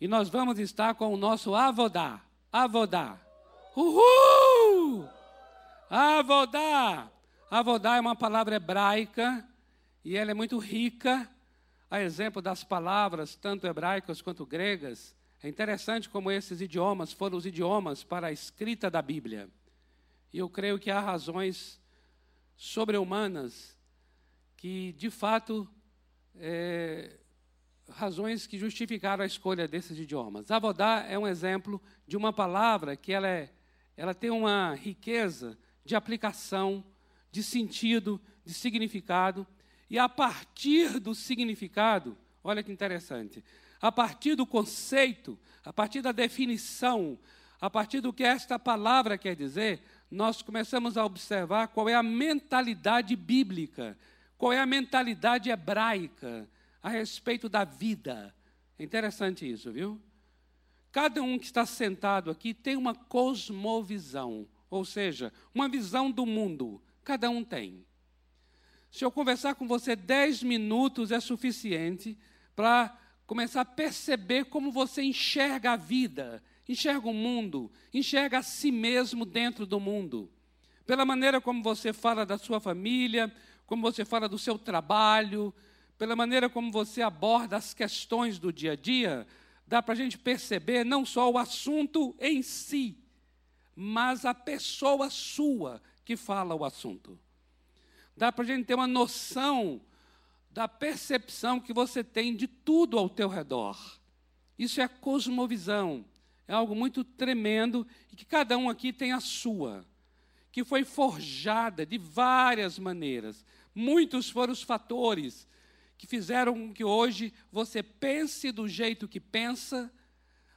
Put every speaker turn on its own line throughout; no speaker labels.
E nós vamos estar com o nosso Avodá. Avodá. Uhul! Avodá. Avodá é uma palavra hebraica e ela é muito rica, a exemplo das palavras, tanto hebraicas quanto gregas. É interessante como esses idiomas foram os idiomas para a escrita da Bíblia. E eu creio que há razões sobre-humanas que, de fato, é, razões que justificaram a escolha desses idiomas. Avodá é um exemplo de uma palavra que ela, é, ela tem uma riqueza de aplicação, de sentido, de significado, e a partir do significado, olha que interessante, a partir do conceito, a partir da definição, a partir do que esta palavra quer dizer, nós começamos a observar qual é a mentalidade bíblica, qual é a mentalidade hebraica a respeito da vida. É interessante isso, viu? Cada um que está sentado aqui tem uma cosmovisão, ou seja, uma visão do mundo. Cada um tem. Se eu conversar com você dez minutos é suficiente para começar a perceber como você enxerga a vida, enxerga o mundo, enxerga a si mesmo dentro do mundo. Pela maneira como você fala da sua família, como você fala do seu trabalho, pela maneira como você aborda as questões do dia a dia, dá para a gente perceber não só o assunto em si, mas a pessoa sua que fala o assunto. Dá para a gente ter uma noção da percepção que você tem de tudo ao teu redor. Isso é cosmovisão, é algo muito tremendo e que cada um aqui tem a sua, que foi forjada de várias maneiras. Muitos foram os fatores que fizeram com que hoje você pense do jeito que pensa,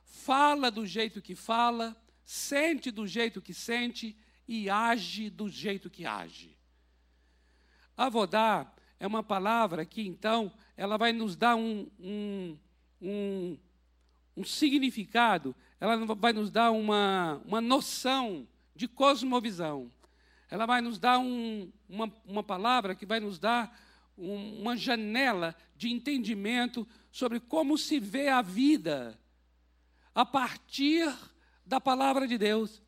fala do jeito que fala, sente do jeito que sente e age do jeito que age. Avodar é uma palavra que, então, ela vai nos dar um, um, um, um significado ela vai nos dar uma, uma noção de cosmovisão. Ela vai nos dar um, uma, uma palavra que vai nos dar um, uma janela de entendimento sobre como se vê a vida a partir da palavra de Deus.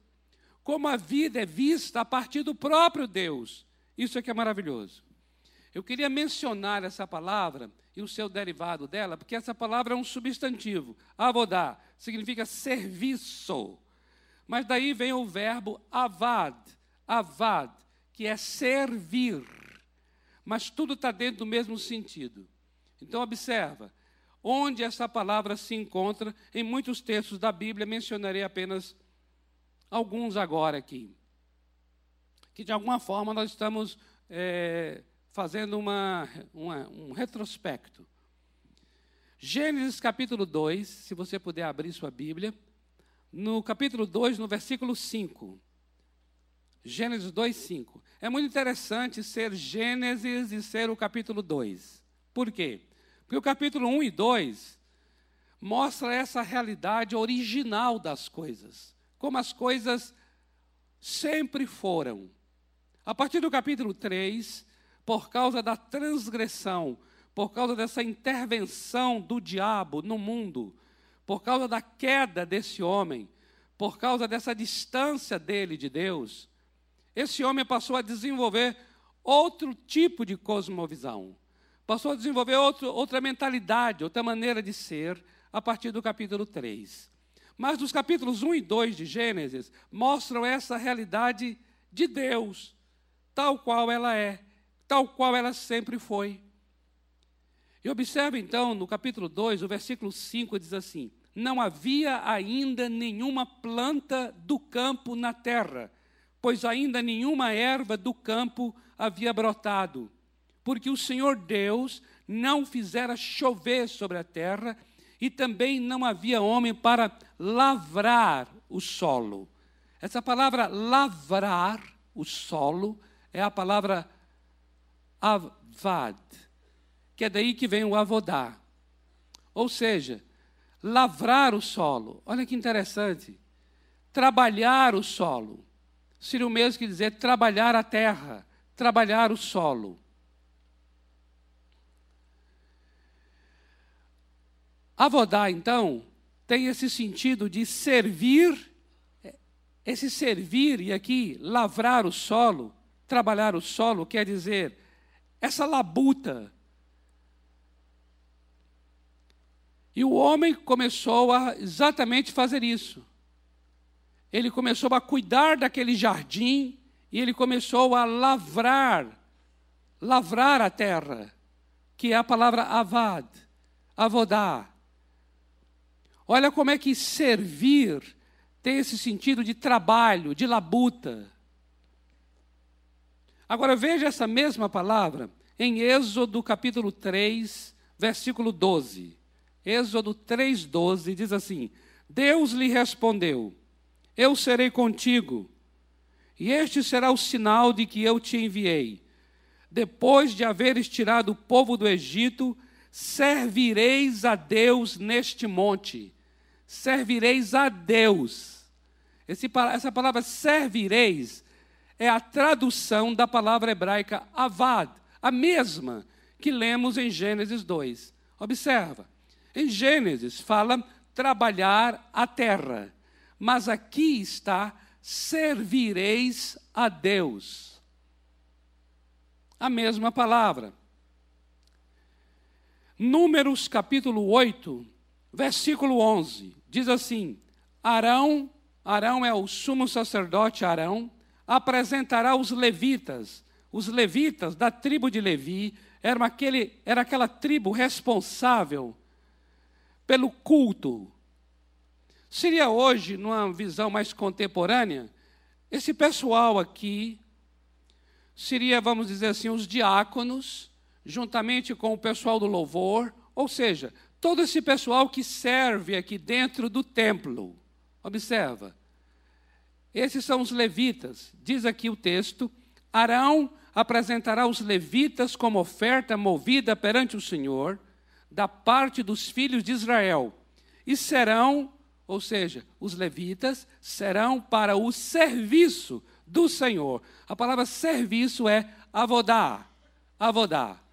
Como a vida é vista a partir do próprio Deus. Isso é que é maravilhoso. Eu queria mencionar essa palavra e o seu derivado dela, porque essa palavra é um substantivo. Avodá significa serviço. Mas daí vem o verbo avad, avad, que é servir. Mas tudo está dentro do mesmo sentido. Então, observa, onde essa palavra se encontra, em muitos textos da Bíblia, mencionarei apenas alguns agora aqui. Que de alguma forma nós estamos é, fazendo uma, uma, um retrospecto. Gênesis capítulo 2, se você puder abrir sua Bíblia, no capítulo 2, no versículo 5. Gênesis 2, 5. É muito interessante ser Gênesis e ser o capítulo 2. Por quê? Porque o capítulo 1 e 2 mostra essa realidade original das coisas, como as coisas sempre foram. A partir do capítulo 3, por causa da transgressão, por causa dessa intervenção do diabo no mundo, por causa da queda desse homem, por causa dessa distância dele de Deus, esse homem passou a desenvolver outro tipo de cosmovisão, passou a desenvolver outro, outra mentalidade, outra maneira de ser, a partir do capítulo 3. Mas os capítulos 1 e 2 de Gênesis mostram essa realidade de Deus, tal qual ela é tal qual ela sempre foi. E observe então no capítulo 2, o versículo 5 diz assim: Não havia ainda nenhuma planta do campo na terra, pois ainda nenhuma erva do campo havia brotado, porque o Senhor Deus não fizera chover sobre a terra, e também não havia homem para lavrar o solo. Essa palavra lavrar o solo é a palavra avad, que é daí que vem o avodar. Ou seja, lavrar o solo. Olha que interessante. Trabalhar o solo. Seria o mesmo que dizer trabalhar a terra, trabalhar o solo. Avodar, então, tem esse sentido de servir, esse servir, e aqui lavrar o solo, trabalhar o solo, quer dizer, essa labuta. E o homem começou a exatamente fazer isso. Ele começou a cuidar daquele jardim e ele começou a lavrar, lavrar a terra, que é a palavra avad, avodar. Olha como é que servir tem esse sentido de trabalho, de labuta. Agora veja essa mesma palavra em Êxodo capítulo 3, versículo 12. Êxodo 3, 12 diz assim: Deus lhe respondeu: Eu serei contigo, e este será o sinal de que eu te enviei. Depois de haveres tirado o povo do Egito, servireis a Deus neste monte. Servireis a Deus. Esse, essa palavra servireis é a tradução da palavra hebraica avad, a mesma que lemos em Gênesis 2. Observa, em Gênesis fala trabalhar a terra, mas aqui está servireis a Deus. A mesma palavra. Números capítulo 8, versículo 11, diz assim: Arão, Arão é o sumo sacerdote Arão, apresentará os levitas. Os levitas da tribo de Levi era, aquele, era aquela tribo responsável pelo culto. Seria hoje, numa visão mais contemporânea, esse pessoal aqui seria, vamos dizer assim, os diáconos, juntamente com o pessoal do louvor, ou seja, todo esse pessoal que serve aqui dentro do templo. Observa. Esses são os levitas. Diz aqui o texto: Arão apresentará os levitas como oferta movida perante o Senhor, da parte dos filhos de Israel, e serão, ou seja, os levitas serão para o serviço do Senhor. A palavra serviço é avodar, avodar.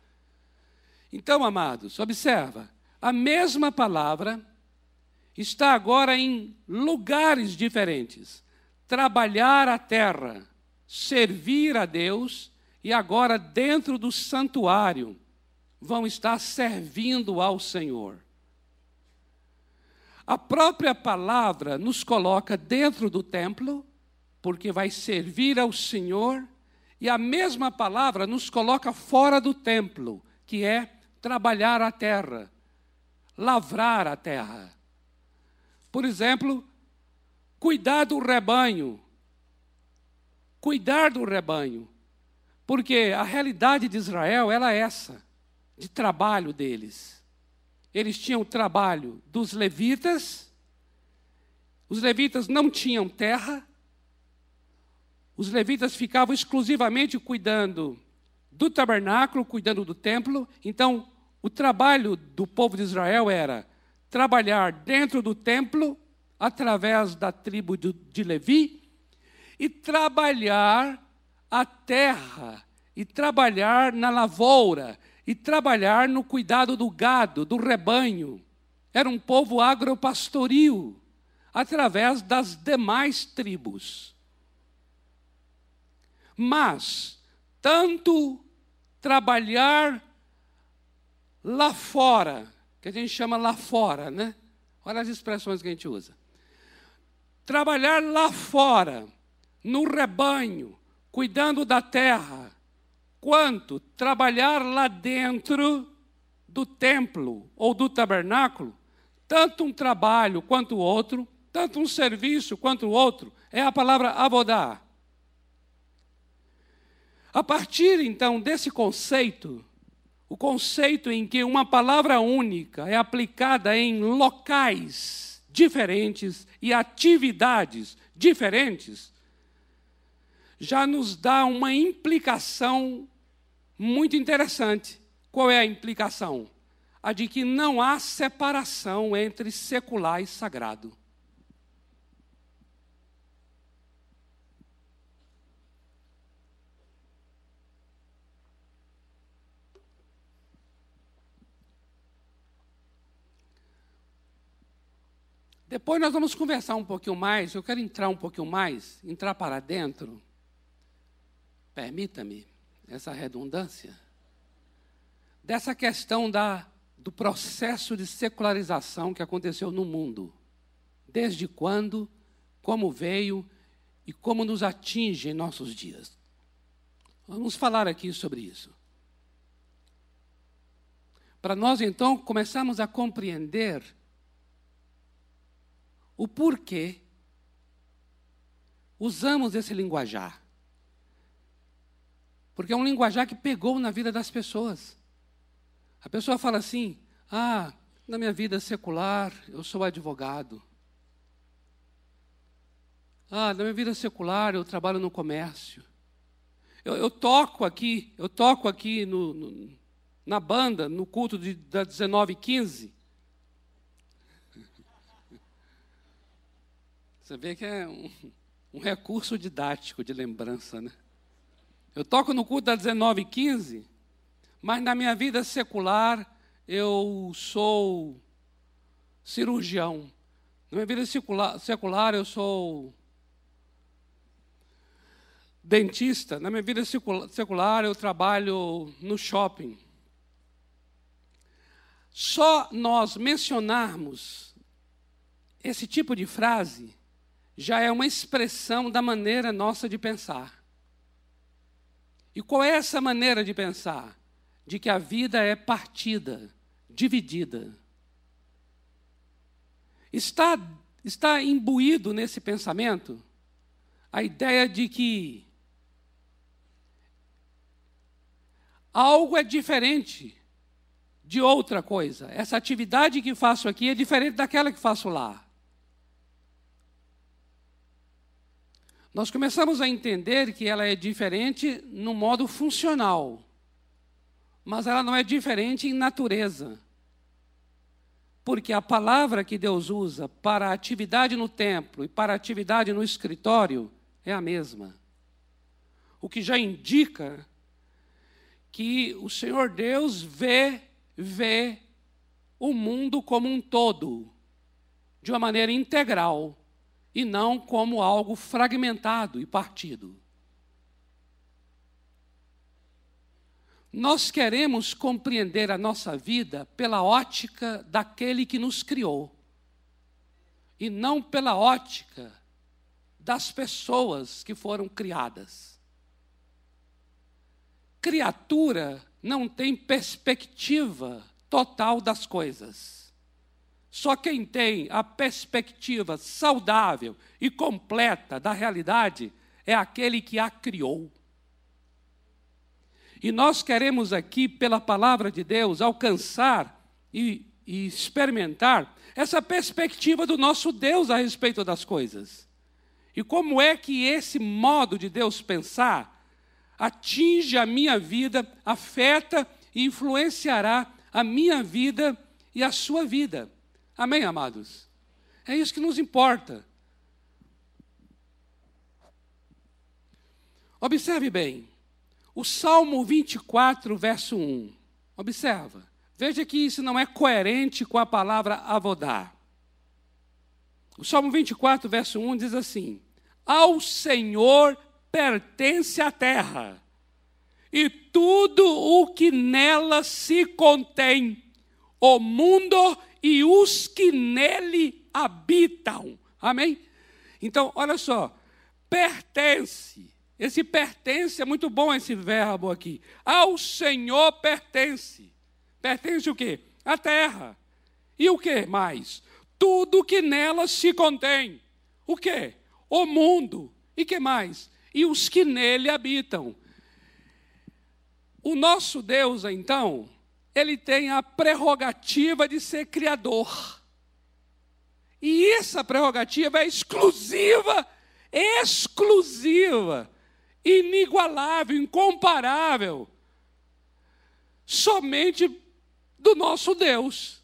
Então, amados, observa, a mesma palavra está agora em lugares diferentes. Trabalhar a terra, servir a Deus e agora dentro do santuário vão estar servindo ao Senhor. A própria palavra nos coloca dentro do templo, porque vai servir ao Senhor, e a mesma palavra nos coloca fora do templo, que é trabalhar a terra, lavrar a terra. Por exemplo, cuidar do rebanho. Cuidar do rebanho. Porque a realidade de Israel era é essa, de trabalho deles. Eles tinham o trabalho dos levitas, os levitas não tinham terra, os levitas ficavam exclusivamente cuidando do tabernáculo, cuidando do templo. Então, o trabalho do povo de Israel era trabalhar dentro do templo, através da tribo de Levi, e trabalhar a terra, e trabalhar na lavoura, e trabalhar no cuidado do gado, do rebanho. Era um povo agropastoril, através das demais tribos. Mas, tanto trabalhar lá fora, que a gente chama lá fora, né? Olha as expressões que a gente usa. Trabalhar lá fora, no rebanho, cuidando da terra, quanto trabalhar lá dentro do templo ou do tabernáculo, tanto um trabalho quanto o outro, tanto um serviço quanto o outro, é a palavra abodar. A partir então desse conceito, o conceito em que uma palavra única é aplicada em locais diferentes e atividades diferentes, já nos dá uma implicação muito interessante. Qual é a implicação? A de que não há separação entre secular e sagrado. Depois nós vamos conversar um pouquinho mais. Eu quero entrar um pouquinho mais, entrar para dentro. Permita-me essa redundância. Dessa questão da, do processo de secularização que aconteceu no mundo. Desde quando, como veio e como nos atinge em nossos dias. Vamos falar aqui sobre isso. Para nós, então, começarmos a compreender o porquê usamos esse linguajar. Porque é um linguajar que pegou na vida das pessoas. A pessoa fala assim: ah, na minha vida secular eu sou advogado. Ah, na minha vida secular eu trabalho no comércio. Eu, eu toco aqui, eu toco aqui no, no, na banda, no culto de, da 1915. Você vê que é um, um recurso didático de lembrança, né? Eu toco no culto da 19 e 15, mas na minha vida secular eu sou cirurgião. Na minha vida secular eu sou dentista. Na minha vida secular eu trabalho no shopping. Só nós mencionarmos esse tipo de frase já é uma expressão da maneira nossa de pensar. E qual é essa maneira de pensar? De que a vida é partida, dividida. Está, está imbuído nesse pensamento a ideia de que algo é diferente de outra coisa. Essa atividade que faço aqui é diferente daquela que faço lá. Nós começamos a entender que ela é diferente no modo funcional, mas ela não é diferente em natureza. Porque a palavra que Deus usa para a atividade no templo e para a atividade no escritório é a mesma. O que já indica que o Senhor Deus vê, vê o mundo como um todo, de uma maneira integral e não como algo fragmentado e partido. Nós queremos compreender a nossa vida pela ótica daquele que nos criou, e não pela ótica das pessoas que foram criadas. Criatura não tem perspectiva total das coisas. Só quem tem a perspectiva saudável e completa da realidade é aquele que a criou. E nós queremos aqui, pela palavra de Deus, alcançar e, e experimentar essa perspectiva do nosso Deus a respeito das coisas. E como é que esse modo de Deus pensar atinge a minha vida, afeta e influenciará a minha vida e a sua vida. Amém, amados? É isso que nos importa. Observe bem, o Salmo 24, verso 1. Observa. Veja que isso não é coerente com a palavra avodar. O Salmo 24, verso 1 diz assim: Ao Senhor pertence a terra, e tudo o que nela se contém, o mundo e os que nele habitam. Amém? Então, olha só, pertence. Esse pertence é muito bom esse verbo aqui. Ao Senhor pertence. Pertence o quê? A terra. E o que mais? Tudo que nela se contém. O quê? O mundo. E que mais? E os que nele habitam. O nosso Deus, então, ele tem a prerrogativa de ser criador. E essa prerrogativa é exclusiva, exclusiva, inigualável, incomparável, somente do nosso Deus.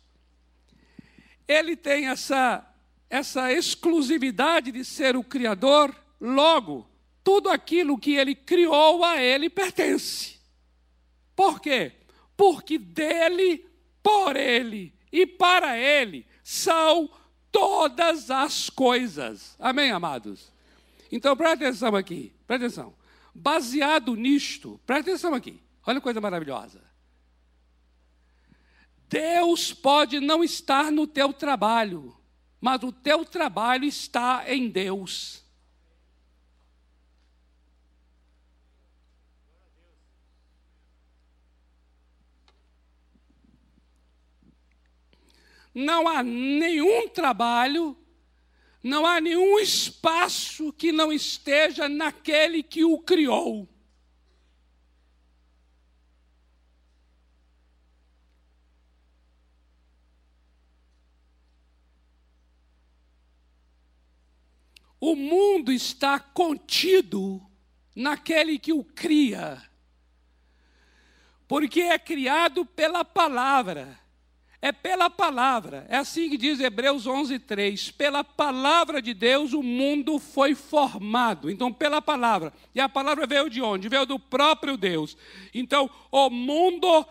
Ele tem essa, essa exclusividade de ser o Criador, logo, tudo aquilo que ele criou a ele pertence. Por quê? Porque dele, por ele e para ele são todas as coisas. Amém, amados? Então, presta atenção aqui, presta atenção. Baseado nisto, presta atenção aqui, olha que coisa maravilhosa. Deus pode não estar no teu trabalho, mas o teu trabalho está em Deus. Não há nenhum trabalho, não há nenhum espaço que não esteja naquele que o criou. O mundo está contido naquele que o cria, porque é criado pela palavra. É pela palavra. É assim que diz Hebreus 11:3. Pela palavra de Deus o mundo foi formado. Então, pela palavra. E a palavra veio de onde? Veio do próprio Deus. Então, o mundo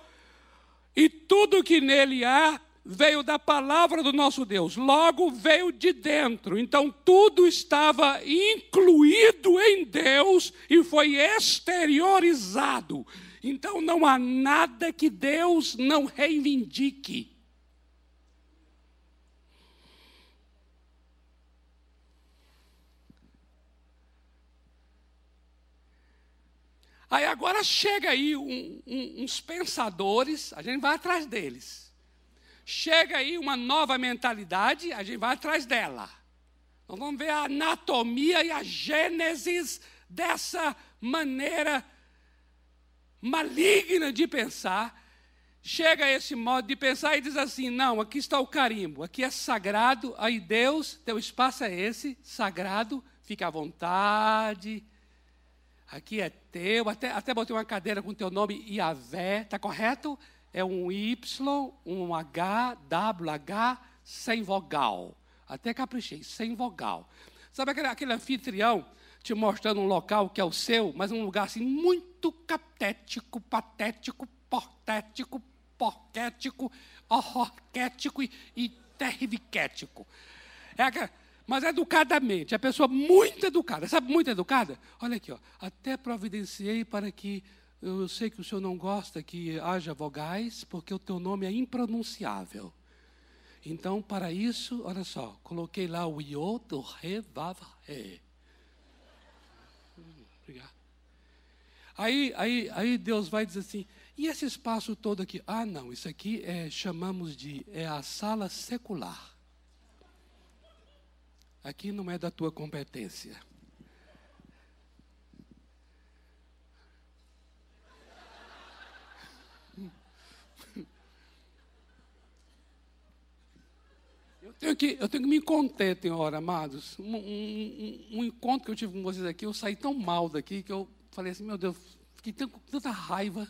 e tudo que nele há veio da palavra do nosso Deus, logo veio de dentro. Então tudo estava incluído em Deus e foi exteriorizado. Então não há nada que Deus não reivindique. Aí agora chega aí um, um, uns pensadores, a gente vai atrás deles Chega aí uma nova mentalidade, a gente vai atrás dela. Nós vamos ver a anatomia e a gênesis dessa maneira maligna de pensar. Chega esse modo de pensar e diz assim: não, aqui está o carimbo, aqui é sagrado, aí Deus, teu espaço é esse, sagrado, fica à vontade, aqui é teu, até, até botei uma cadeira com teu nome Iavé, está correto? é um Y, um H, W, H, sem vogal. Até caprichei, sem vogal. Sabe aquele, aquele anfitrião te mostrando um local que é o seu, mas um lugar assim muito catético, patético, portético, porquético, horrorquético e, e terriviquético. É aquela, mas educadamente, a pessoa muito educada, sabe, muito educada? Olha aqui, ó, até providenciei para que eu sei que o senhor não gosta que haja vogais, porque o teu nome é impronunciável. Então, para isso, olha só, coloquei lá o iô do re. Obrigado. Aí, aí, aí Deus vai dizer assim, e esse espaço todo aqui? Ah, não, isso aqui é, chamamos de, é a sala secular. Aqui não é da tua competência. tenho que, eu tenho que me conter, tem hora, amados. Um, um, um, encontro que eu tive com vocês aqui, eu saí tão mal daqui que eu falei assim, meu Deus, fiquei com tanta raiva.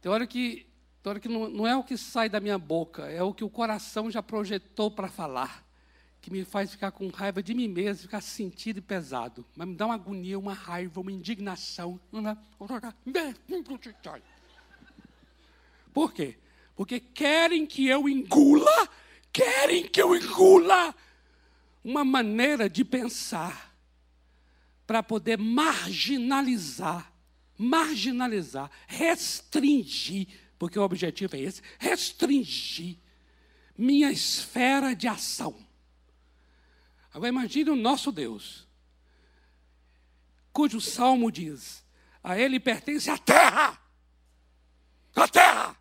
Tem hora que, tem hora que não, não é o que sai da minha boca, é o que o coração já projetou para falar, que me faz ficar com raiva de mim mesmo, ficar sentido e pesado. Mas me dá uma agonia, uma raiva, uma indignação. Por quê? porque querem que eu engula, querem que eu engula uma maneira de pensar para poder marginalizar, marginalizar, restringir, porque o objetivo é esse, restringir minha esfera de ação. Agora imagine o nosso Deus, cujo salmo diz: a ele pertence a terra, a terra.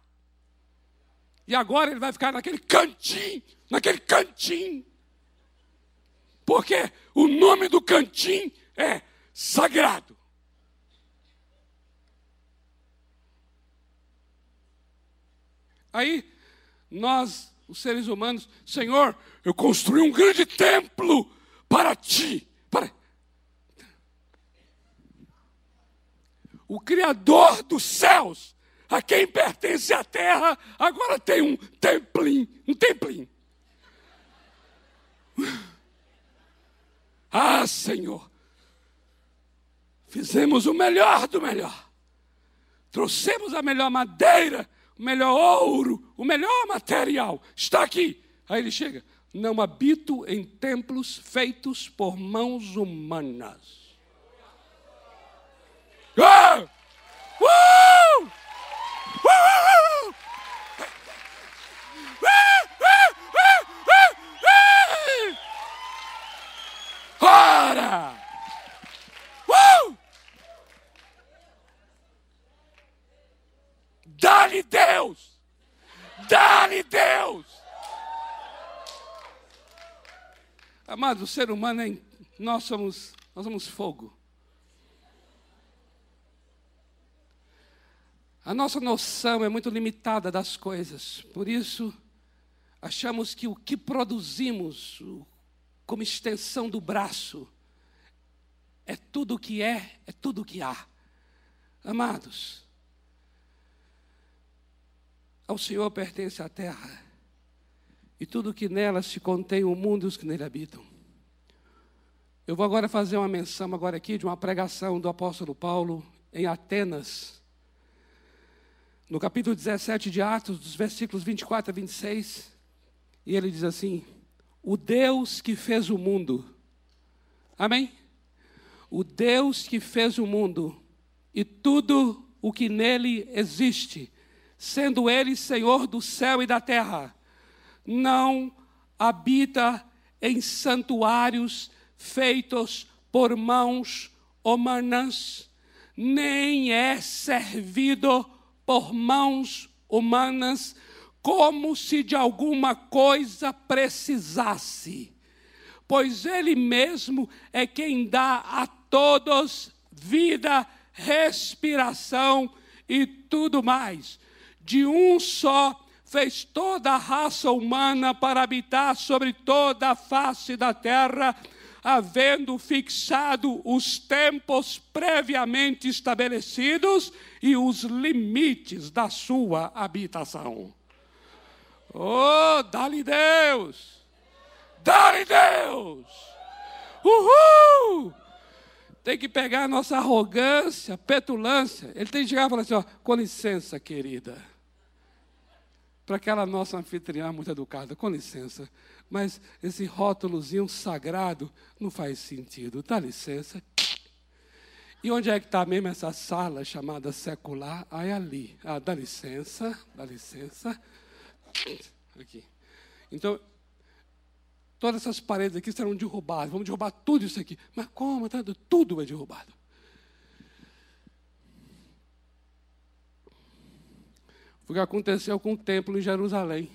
E agora ele vai ficar naquele cantinho, naquele cantinho. Porque o nome do cantinho é sagrado. Aí, nós, os seres humanos, Senhor, eu construí um grande templo para ti. Para... O Criador dos céus a quem pertence a terra, agora tem um templinho, um templinho. Ah, Senhor, fizemos o melhor do melhor. Trouxemos a melhor madeira, o melhor ouro, o melhor material. Está aqui. Aí ele chega: Não habito em templos feitos por mãos humanas. Ah! Uh! Uh! Ora! Uh! Dá-lhe Deus! Dá-lhe Deus! Amado, o ser humano, é, nós somos, nós somos fogo. A nossa noção é muito limitada das coisas, por isso achamos que o que produzimos como extensão do braço é tudo o que é, é tudo o que há. Amados, ao Senhor pertence a terra e tudo que nela se contém, o mundo e os que nele habitam. Eu vou agora fazer uma menção agora aqui de uma pregação do apóstolo Paulo em Atenas, no capítulo 17 de Atos, dos versículos 24 a 26, e ele diz assim: O Deus que fez o mundo, amém? O Deus que fez o mundo e tudo o que nele existe, sendo Ele Senhor do céu e da terra, não habita em santuários feitos por mãos humanas, nem é servido por mãos humanas, como se de alguma coisa precisasse, pois Ele mesmo é quem dá a todos vida, respiração e tudo mais. De um só fez toda a raça humana para habitar sobre toda a face da terra havendo fixado os tempos previamente estabelecidos e os limites da sua habitação. Oh, dá-lhe Deus! Dá-lhe Deus! Uhul! Tem que pegar a nossa arrogância, petulância. Ele tem que chegar e falar assim: ó, com licença, querida. Para aquela nossa anfitriã muito educada, com licença mas esse rótulozinho sagrado não faz sentido. Dá licença. E onde é que está mesmo essa sala chamada secular? Ah, é ali. Ah, dá licença, dá licença. Aqui. Então, todas essas paredes aqui serão derrubadas. Vamos derrubar tudo isso aqui. Mas como? Tá? Tudo é derrubado. O que aconteceu com o templo em Jerusalém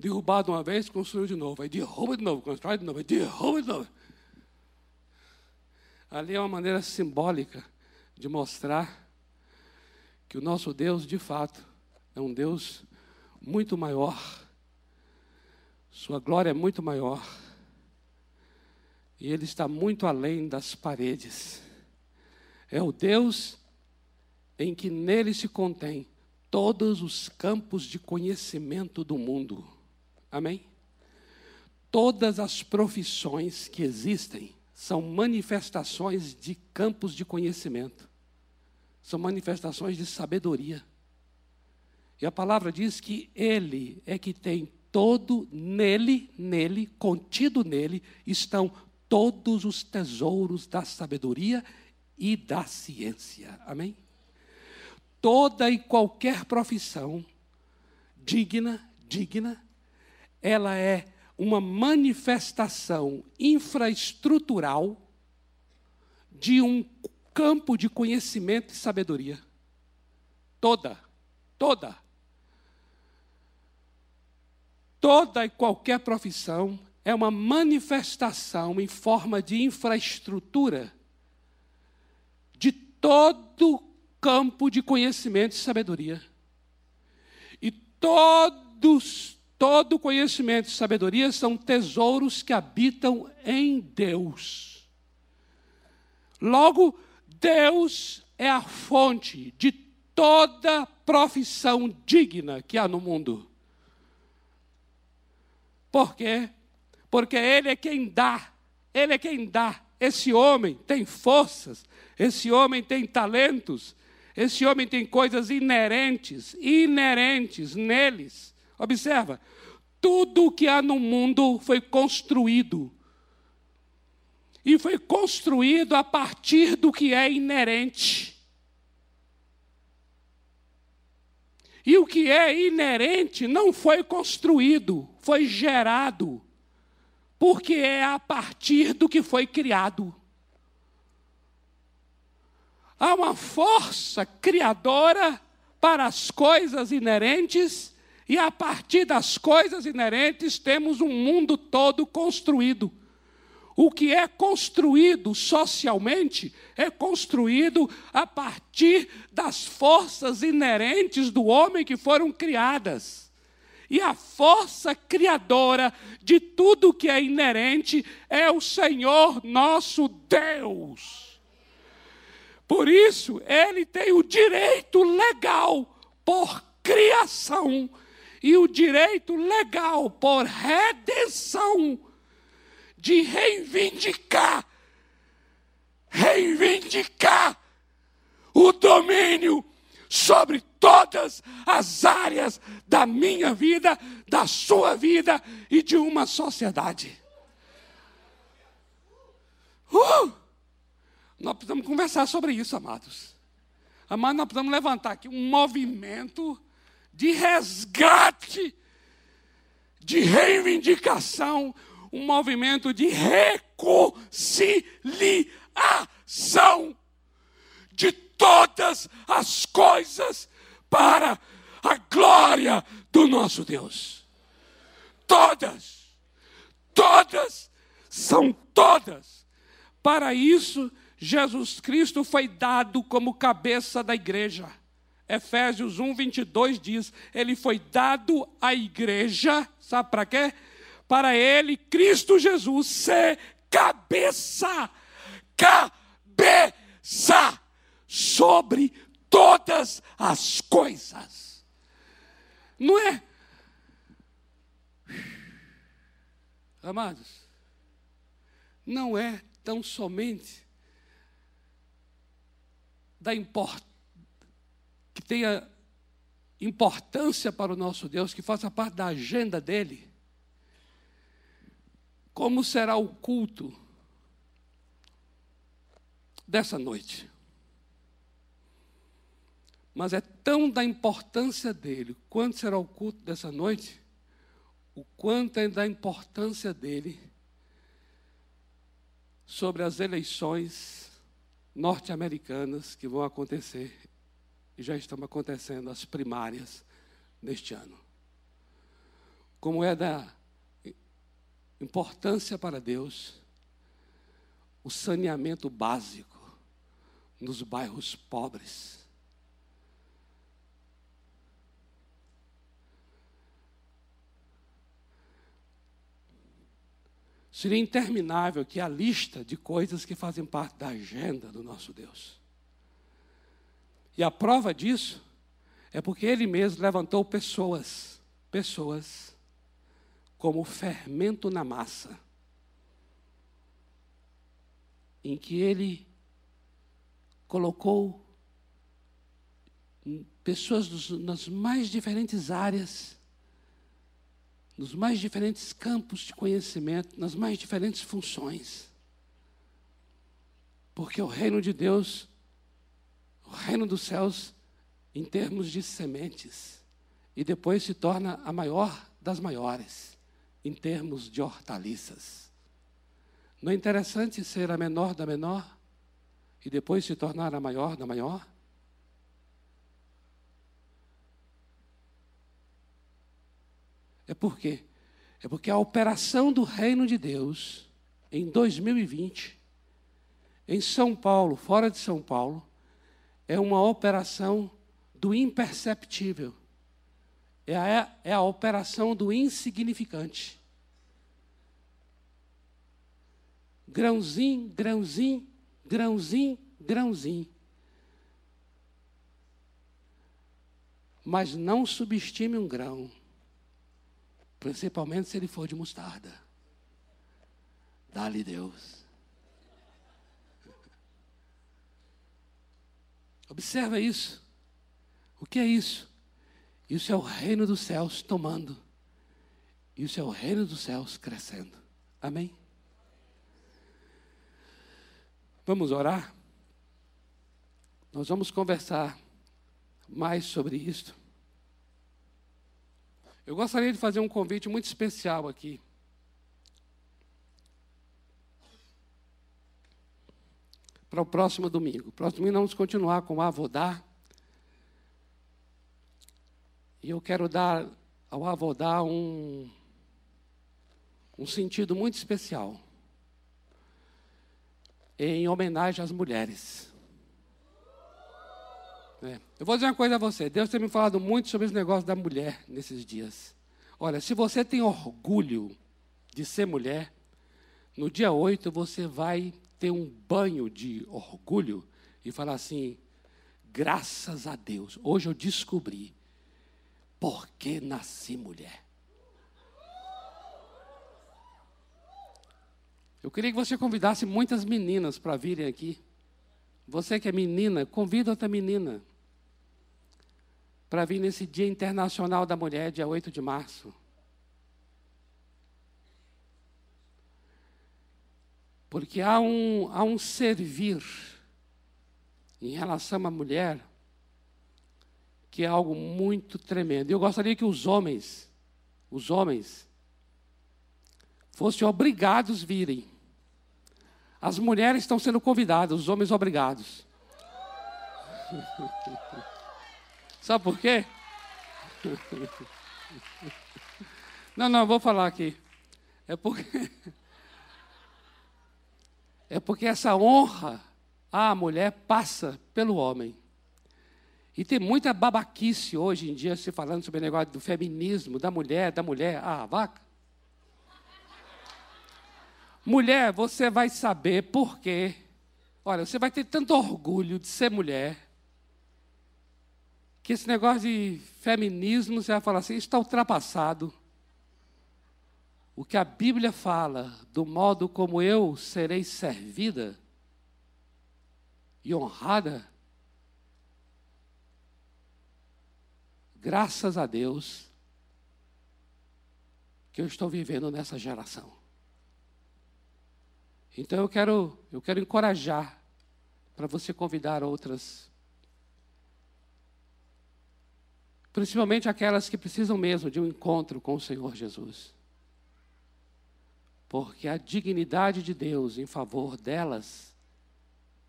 derrubado uma vez, construiu de novo. Aí derruba de novo, constrói de novo, aí derruba de novo. Ali é uma maneira simbólica de mostrar que o nosso Deus, de fato, é um Deus muito maior. Sua glória é muito maior. E Ele está muito além das paredes. É o Deus em que nele se contém todos os campos de conhecimento do mundo. Amém? Todas as profissões que existem são manifestações de campos de conhecimento, são manifestações de sabedoria. E a palavra diz que Ele é que tem todo nele, nele, contido nele, estão todos os tesouros da sabedoria e da ciência. Amém? Toda e qualquer profissão digna, digna, ela é uma manifestação infraestrutural de um campo de conhecimento e sabedoria. Toda, toda. Toda e qualquer profissão é uma manifestação em forma de infraestrutura de todo campo de conhecimento e sabedoria. E todos Todo conhecimento e sabedoria são tesouros que habitam em Deus. Logo, Deus é a fonte de toda profissão digna que há no mundo. Por quê? Porque Ele é quem dá, Ele é quem dá. Esse homem tem forças, esse homem tem talentos, esse homem tem coisas inerentes, inerentes neles Observa, Tudo que há no mundo foi construído. E foi construído a partir do que é inerente. E o que é inerente não foi construído, foi gerado, porque é a partir do que foi criado. Há uma força criadora para as coisas inerentes, e a partir das coisas inerentes temos um mundo todo construído. O que é construído socialmente é construído a partir das forças inerentes do homem que foram criadas. E a força criadora de tudo que é inerente é o Senhor nosso Deus. Por isso, ele tem o direito legal por criação e o direito legal por redenção de reivindicar, reivindicar o domínio sobre todas as áreas da minha vida, da sua vida e de uma sociedade. Uh! Nós precisamos conversar sobre isso, amados. Amados, nós precisamos levantar aqui um movimento de resgate, de reivindicação, um movimento de reconciliação de todas as coisas para a glória do nosso Deus. Todas, todas, são todas. Para isso, Jesus Cristo foi dado como cabeça da igreja. Efésios 1, 22 diz: Ele foi dado à igreja, sabe para quê? para ele, Cristo Jesus, ser cabeça, cabeça sobre todas as coisas. Não é? Amados, não é tão somente da import... que tenha importância para o nosso Deus, que faça parte da agenda dele como será o culto dessa noite. Mas é tão da importância dele, quanto será o culto dessa noite, o quanto é da importância dele sobre as eleições norte-americanas que vão acontecer, e já estão acontecendo as primárias neste ano. Como é da importância para Deus o saneamento básico nos bairros pobres. Seria interminável aqui a lista de coisas que fazem parte da agenda do nosso Deus. E a prova disso é porque ele mesmo levantou pessoas, pessoas como fermento na massa, em que ele colocou pessoas nas mais diferentes áreas, nos mais diferentes campos de conhecimento, nas mais diferentes funções. Porque o reino de Deus, o reino dos céus, em termos de sementes, e depois se torna a maior das maiores em termos de hortaliças. Não é interessante ser a menor da menor e depois se tornar a maior da maior? É por quê? É porque a operação do reino de Deus em 2020, em São Paulo, fora de São Paulo, é uma operação do imperceptível é a, é a operação do insignificante. Grãozinho, grãozinho, grãozinho, grãozinho. Mas não subestime um grão, principalmente se ele for de mostarda. Dá-lhe Deus. Observa isso. O que é isso? Isso é o reino dos céus tomando e o seu reino dos céus crescendo. Amém? Vamos orar? Nós vamos conversar mais sobre isto. Eu gostaria de fazer um convite muito especial aqui. Para o próximo domingo. Próximo domingo vamos continuar com Avodá. E eu quero dar ao Avodá um, um sentido muito especial. Em homenagem às mulheres. É. Eu vou dizer uma coisa a você. Deus tem me falado muito sobre esse negócio da mulher nesses dias. Olha, se você tem orgulho de ser mulher, no dia 8 você vai ter um banho de orgulho e falar assim: graças a Deus, hoje eu descobri por que nasci mulher. Eu queria que você convidasse muitas meninas para virem aqui. Você que é menina, convida outra menina para vir nesse Dia Internacional da Mulher, dia 8 de março. Porque há um, há um servir em relação à mulher que é algo muito tremendo. Eu gostaria que os homens, os homens, fossem obrigados a virem. As mulheres estão sendo convidadas, os homens obrigados. Sabe por quê? Não, não, vou falar aqui. É porque. É porque essa honra à mulher passa pelo homem. E tem muita babaquice hoje em dia se falando sobre o negócio do feminismo, da mulher, da mulher. Ah, vaca. Mulher, você vai saber por quê. Olha, você vai ter tanto orgulho de ser mulher que esse negócio de feminismo, você vai falar assim, está ultrapassado. O que a Bíblia fala do modo como eu serei servida e honrada, graças a Deus que eu estou vivendo nessa geração. Então eu quero, eu quero encorajar para você convidar outras Principalmente aquelas que precisam mesmo de um encontro com o Senhor Jesus. Porque a dignidade de Deus em favor delas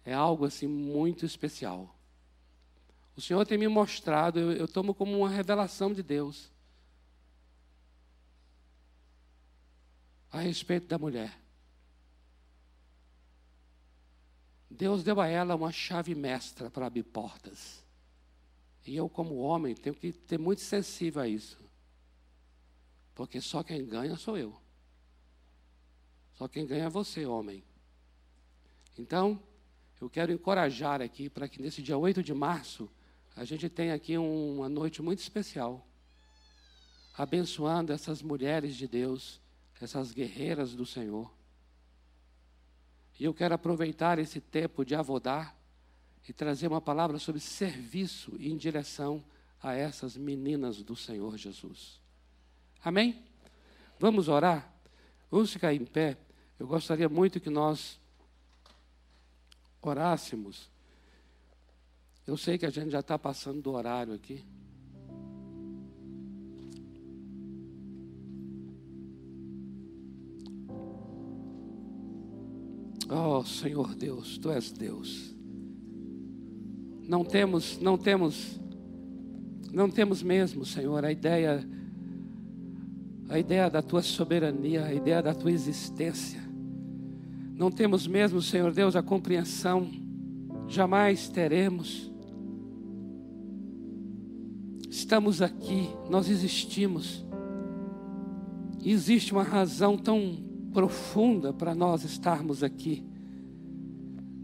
é algo assim muito especial. O Senhor tem me mostrado, eu, eu tomo como uma revelação de Deus a respeito da mulher. Deus deu a ela uma chave mestra para abrir portas. E eu, como homem, tenho que ter muito sensível a isso. Porque só quem ganha sou eu. Só quem ganha é você, homem. Então, eu quero encorajar aqui para que nesse dia 8 de março a gente tenha aqui uma noite muito especial. Abençoando essas mulheres de Deus, essas guerreiras do Senhor. E eu quero aproveitar esse tempo de avodar e trazer uma palavra sobre serviço em direção a essas meninas do Senhor Jesus. Amém? Vamos orar? Vamos ficar em pé. Eu gostaria muito que nós orássemos. Eu sei que a gente já está passando do horário aqui. Oh, Senhor Deus, Tu és Deus. Não temos, não temos, não temos mesmo, Senhor, a ideia, a ideia da tua soberania, a ideia da tua existência. Não temos mesmo, Senhor Deus, a compreensão, jamais teremos. Estamos aqui, nós existimos. E existe uma razão tão profunda para nós estarmos aqui.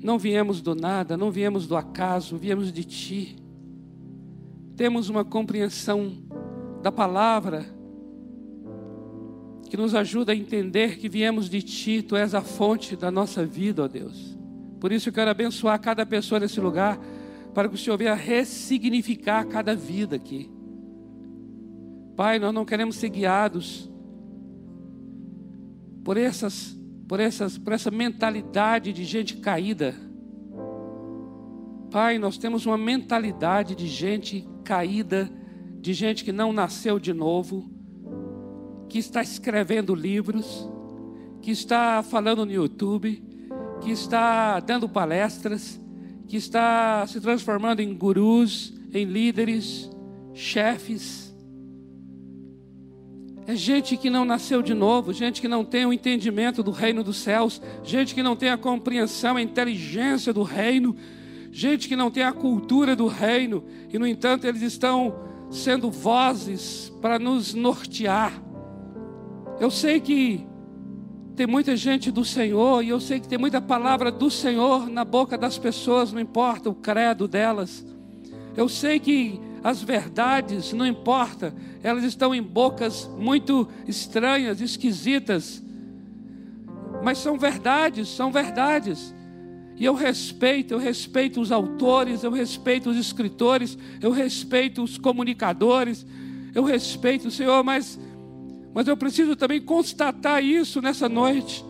Não viemos do nada, não viemos do acaso, viemos de Ti. Temos uma compreensão da palavra que nos ajuda a entender que viemos de Ti, Tu és a fonte da nossa vida, ó Deus. Por isso eu quero abençoar cada pessoa nesse lugar, para que o Senhor venha ressignificar cada vida aqui. Pai, nós não queremos ser guiados por essas, por essas, por essa mentalidade de gente caída. Pai, nós temos uma mentalidade de gente caída, de gente que não nasceu de novo, que está escrevendo livros, que está falando no YouTube, que está dando palestras, que está se transformando em gurus, em líderes, chefes é gente que não nasceu de novo, gente que não tem o entendimento do reino dos céus, gente que não tem a compreensão, a inteligência do reino, gente que não tem a cultura do reino, e no entanto eles estão sendo vozes para nos nortear. Eu sei que tem muita gente do Senhor, e eu sei que tem muita palavra do Senhor na boca das pessoas, não importa o credo delas. Eu sei que as verdades, não importa, elas estão em bocas muito estranhas, esquisitas, mas são verdades, são verdades. E eu respeito, eu respeito os autores, eu respeito os escritores, eu respeito os comunicadores, eu respeito o Senhor, mas, mas eu preciso também constatar isso nessa noite.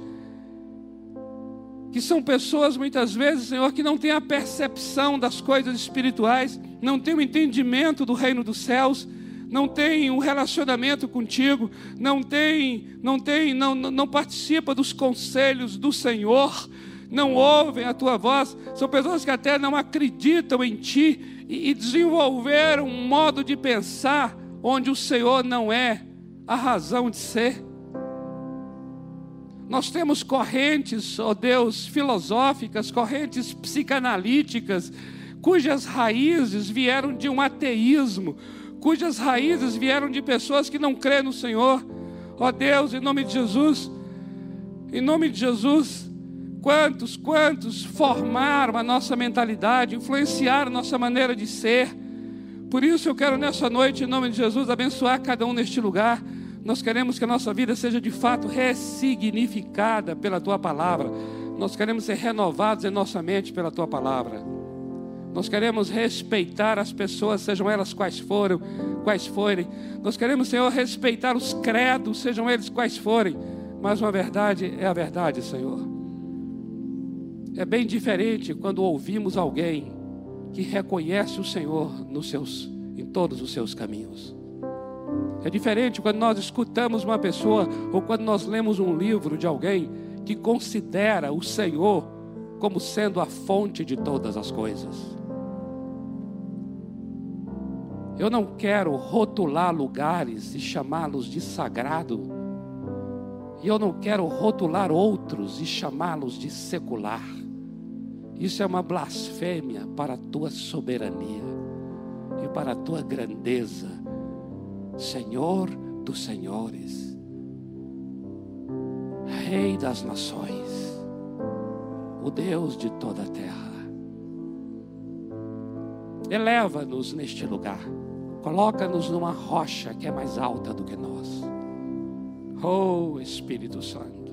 Que são pessoas muitas vezes, Senhor, que não têm a percepção das coisas espirituais, não têm o entendimento do reino dos céus, não tem um relacionamento contigo, não tem, não tem, não, não participa dos conselhos do Senhor, não ouvem a tua voz, são pessoas que até não acreditam em ti e, e desenvolveram um modo de pensar onde o Senhor não é a razão de ser. Nós temos correntes, ó oh Deus, filosóficas, correntes psicanalíticas, cujas raízes vieram de um ateísmo, cujas raízes vieram de pessoas que não crêem no Senhor. Ó Deus, em nome de Jesus, em nome de Jesus, quantos, quantos formaram a nossa mentalidade, influenciaram a nossa maneira de ser. Por isso eu quero nessa noite, em nome de Jesus, abençoar cada um neste lugar. Nós queremos que a nossa vida seja de fato ressignificada pela tua palavra. Nós queremos ser renovados em nossa mente pela tua palavra. Nós queremos respeitar as pessoas, sejam elas quais forem, quais forem. Nós queremos, Senhor, respeitar os credos, sejam eles quais forem. Mas uma verdade é a verdade, Senhor. É bem diferente quando ouvimos alguém que reconhece o Senhor nos seus, em todos os seus caminhos. É diferente quando nós escutamos uma pessoa ou quando nós lemos um livro de alguém que considera o Senhor como sendo a fonte de todas as coisas. Eu não quero rotular lugares e chamá-los de sagrado. E eu não quero rotular outros e chamá-los de secular. Isso é uma blasfêmia para a tua soberania e para a tua grandeza, Senhor dos senhores, Rei das nações, o Deus de toda a terra. Eleva-nos neste lugar. Coloca-nos numa rocha que é mais alta do que nós. Oh Espírito Santo,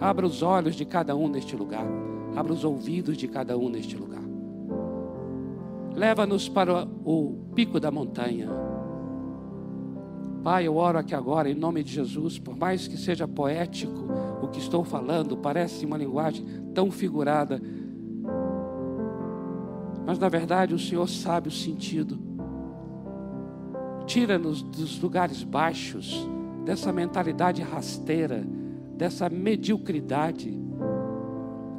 abra os olhos de cada um neste lugar, abra os ouvidos de cada um neste lugar. Leva-nos para o pico da montanha. Pai, eu oro aqui agora em nome de Jesus, por mais que seja poético o que estou falando, parece uma linguagem tão figurada, mas na verdade o Senhor sabe o sentido. Tira-nos dos lugares baixos, dessa mentalidade rasteira, dessa mediocridade.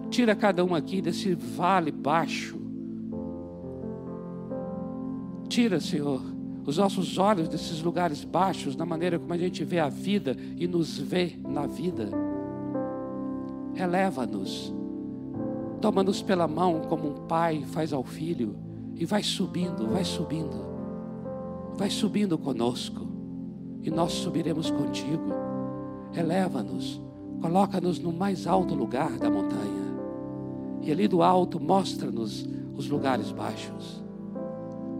Tira cada um aqui desse vale baixo. Tira, Senhor, os nossos olhos desses lugares baixos, na maneira como a gente vê a vida e nos vê na vida. Eleva-nos, toma-nos pela mão como um pai faz ao filho e vai subindo, vai subindo vai subindo conosco e nós subiremos contigo. Eleva-nos, coloca-nos no mais alto lugar da montanha. E ali do alto mostra-nos os lugares baixos.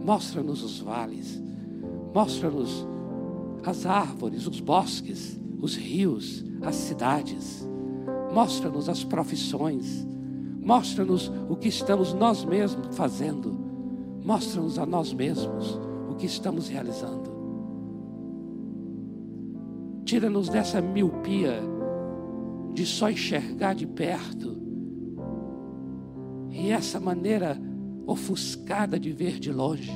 Mostra-nos os vales. Mostra-nos as árvores, os bosques, os rios, as cidades. Mostra-nos as profissões. Mostra-nos o que estamos nós mesmos fazendo. Mostra-nos a nós mesmos que estamos realizando. Tira-nos dessa miopia de só enxergar de perto. E essa maneira ofuscada de ver de longe,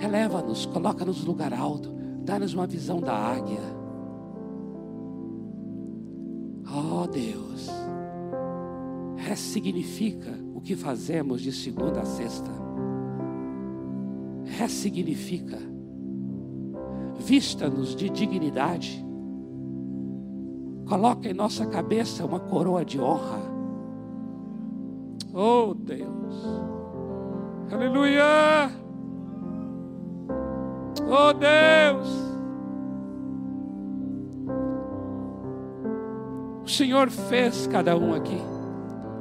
eleva-nos, coloca-nos no lugar alto, dá-nos uma visão da águia. Oh Deus, ressignifica o que fazemos de segunda a sexta. Ressignifica. Vista-nos de dignidade. Coloca em nossa cabeça uma coroa de honra. Oh Deus. Aleluia. Oh Deus. O Senhor fez cada um aqui.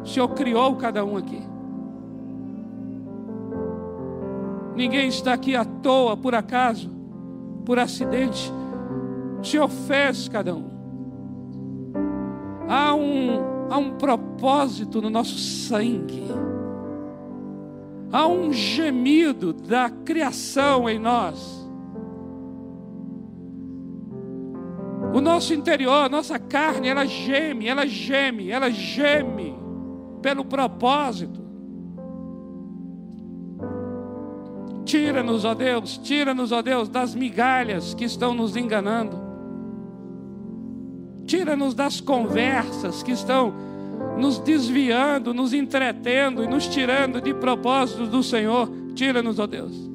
O Senhor criou cada um aqui. Ninguém está aqui à toa, por acaso, por acidente. O Senhor fez cada um. Há um, há um propósito no nosso sangue. Há um gemido da criação em nós. Nosso interior, a nossa carne, ela geme, ela geme, ela geme pelo propósito. Tira-nos, ó Deus, tira-nos, ó Deus, das migalhas que estão nos enganando. Tira-nos das conversas que estão nos desviando, nos entretendo e nos tirando de propósitos do Senhor. Tira-nos, ó Deus.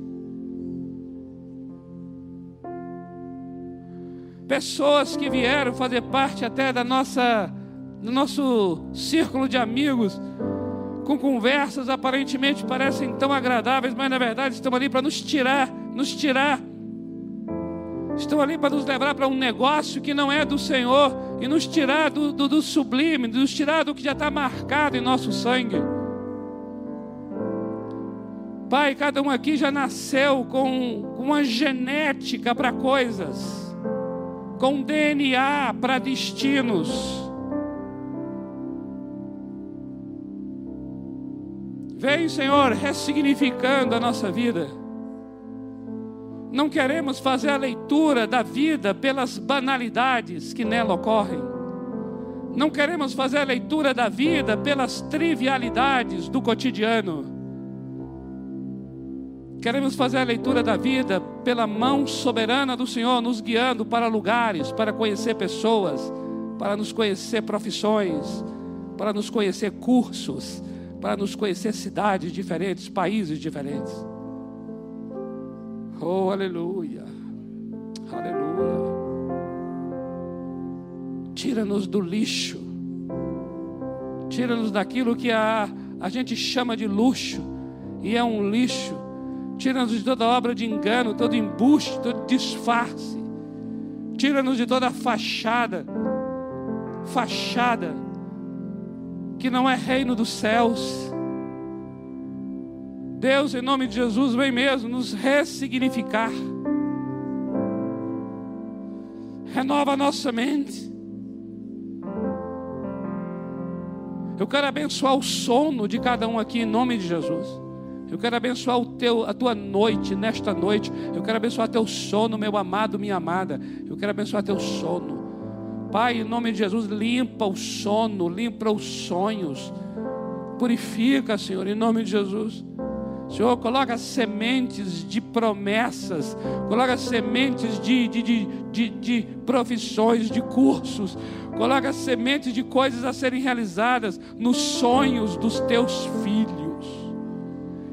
Pessoas que vieram fazer parte até da nossa no nosso círculo de amigos, com conversas aparentemente parecem tão agradáveis, mas na verdade estão ali para nos tirar, nos tirar. Estão ali para nos levar para um negócio que não é do Senhor e nos tirar do, do, do sublime, nos tirar do que já está marcado em nosso sangue. Pai, cada um aqui já nasceu com uma genética para coisas, com DNA para destinos. Vem, Senhor, ressignificando a nossa vida. Não queremos fazer a leitura da vida pelas banalidades que nela ocorrem. Não queremos fazer a leitura da vida pelas trivialidades do cotidiano. Queremos fazer a leitura da vida pela mão soberana do Senhor, nos guiando para lugares, para conhecer pessoas, para nos conhecer profissões, para nos conhecer cursos, para nos conhecer cidades diferentes, países diferentes. Oh, aleluia, aleluia. Tira-nos do lixo, tira-nos daquilo que a, a gente chama de luxo, e é um lixo. Tira-nos de toda obra de engano, todo embuste, todo disfarce. Tira-nos de toda fachada, fachada que não é reino dos céus. Deus, em nome de Jesus, vem mesmo nos ressignificar. Renova a nossa mente. Eu quero abençoar o sono de cada um aqui em nome de Jesus. Eu quero abençoar o teu, a tua noite, nesta noite. Eu quero abençoar teu sono, meu amado, minha amada. Eu quero abençoar teu sono. Pai, em nome de Jesus, limpa o sono, limpa os sonhos. Purifica, Senhor, em nome de Jesus. Senhor, coloca sementes de promessas, coloca sementes de, de, de, de, de profissões, de cursos, coloca sementes de coisas a serem realizadas nos sonhos dos teus filhos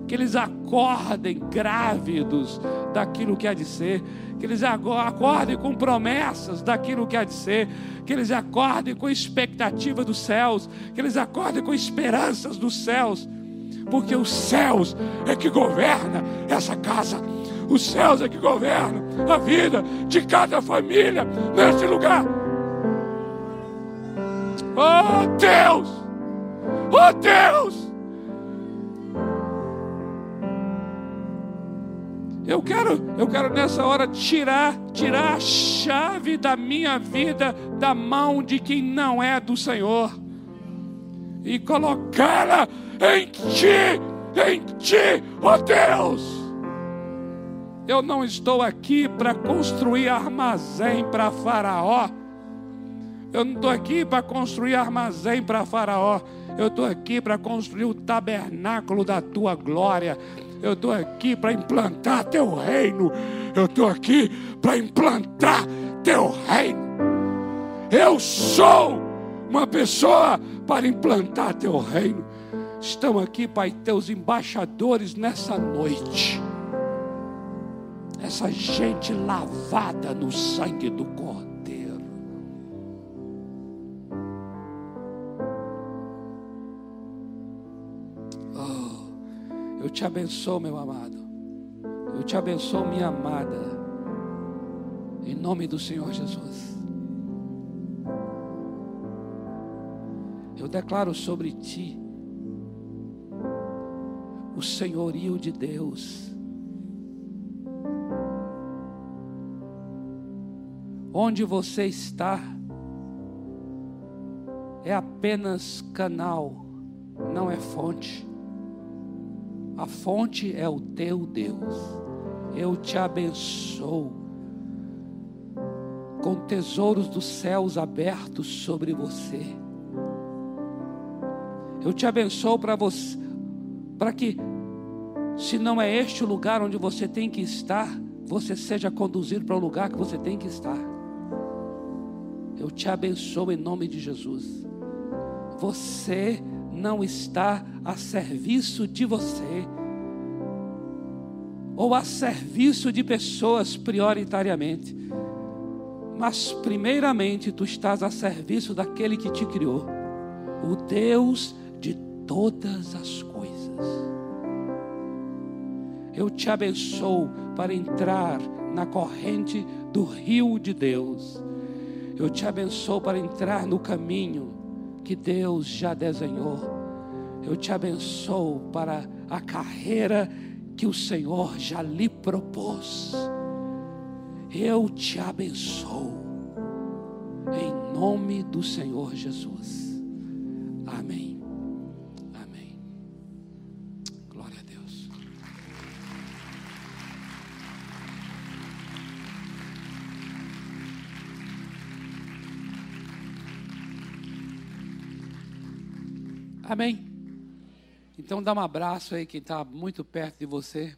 que eles acordem grávidos daquilo que há de ser, que eles acordem com promessas daquilo que há de ser, que eles acordem com expectativa dos céus, que eles acordem com esperanças dos céus, porque os céus é que governa essa casa. Os céus é que governam a vida de cada família neste lugar. Oh Deus! Oh Deus! Eu quero, eu quero nessa hora tirar, tirar a chave da minha vida da mão de quem não é do Senhor e colocá-la em ti, em ti, ó oh Deus. Eu não estou aqui para construir armazém para Faraó. Eu não estou aqui para construir armazém para Faraó. Eu estou aqui para construir o tabernáculo da tua glória. Eu estou aqui para implantar teu reino. Eu estou aqui para implantar teu reino. Eu sou uma pessoa para implantar teu reino. Estão aqui, Pai, teus embaixadores nessa noite. Essa gente lavada no sangue do Cordeiro. Eu te abençoo, meu amado. Eu te abençoo, minha amada. Em nome do Senhor Jesus. Eu declaro sobre ti o senhorio de Deus. Onde você está é apenas canal, não é fonte. A fonte é o teu Deus. Eu te abençoo com tesouros dos céus abertos sobre você. Eu te abençoo para você para que, se não é este o lugar onde você tem que estar, você seja conduzido para o lugar que você tem que estar. Eu te abençoo em nome de Jesus. Você não está a serviço de você, ou a serviço de pessoas prioritariamente, mas primeiramente tu estás a serviço daquele que te criou, o Deus de todas as coisas. Eu te abençoo para entrar na corrente do rio de Deus. Eu te abençoo para entrar no caminho que Deus já desenhou. Eu te abençoo para a carreira que o Senhor já lhe propôs. Eu te abençoo. Em nome do Senhor Jesus. Amém. Amém? Então dá um abraço aí quem está muito perto de você.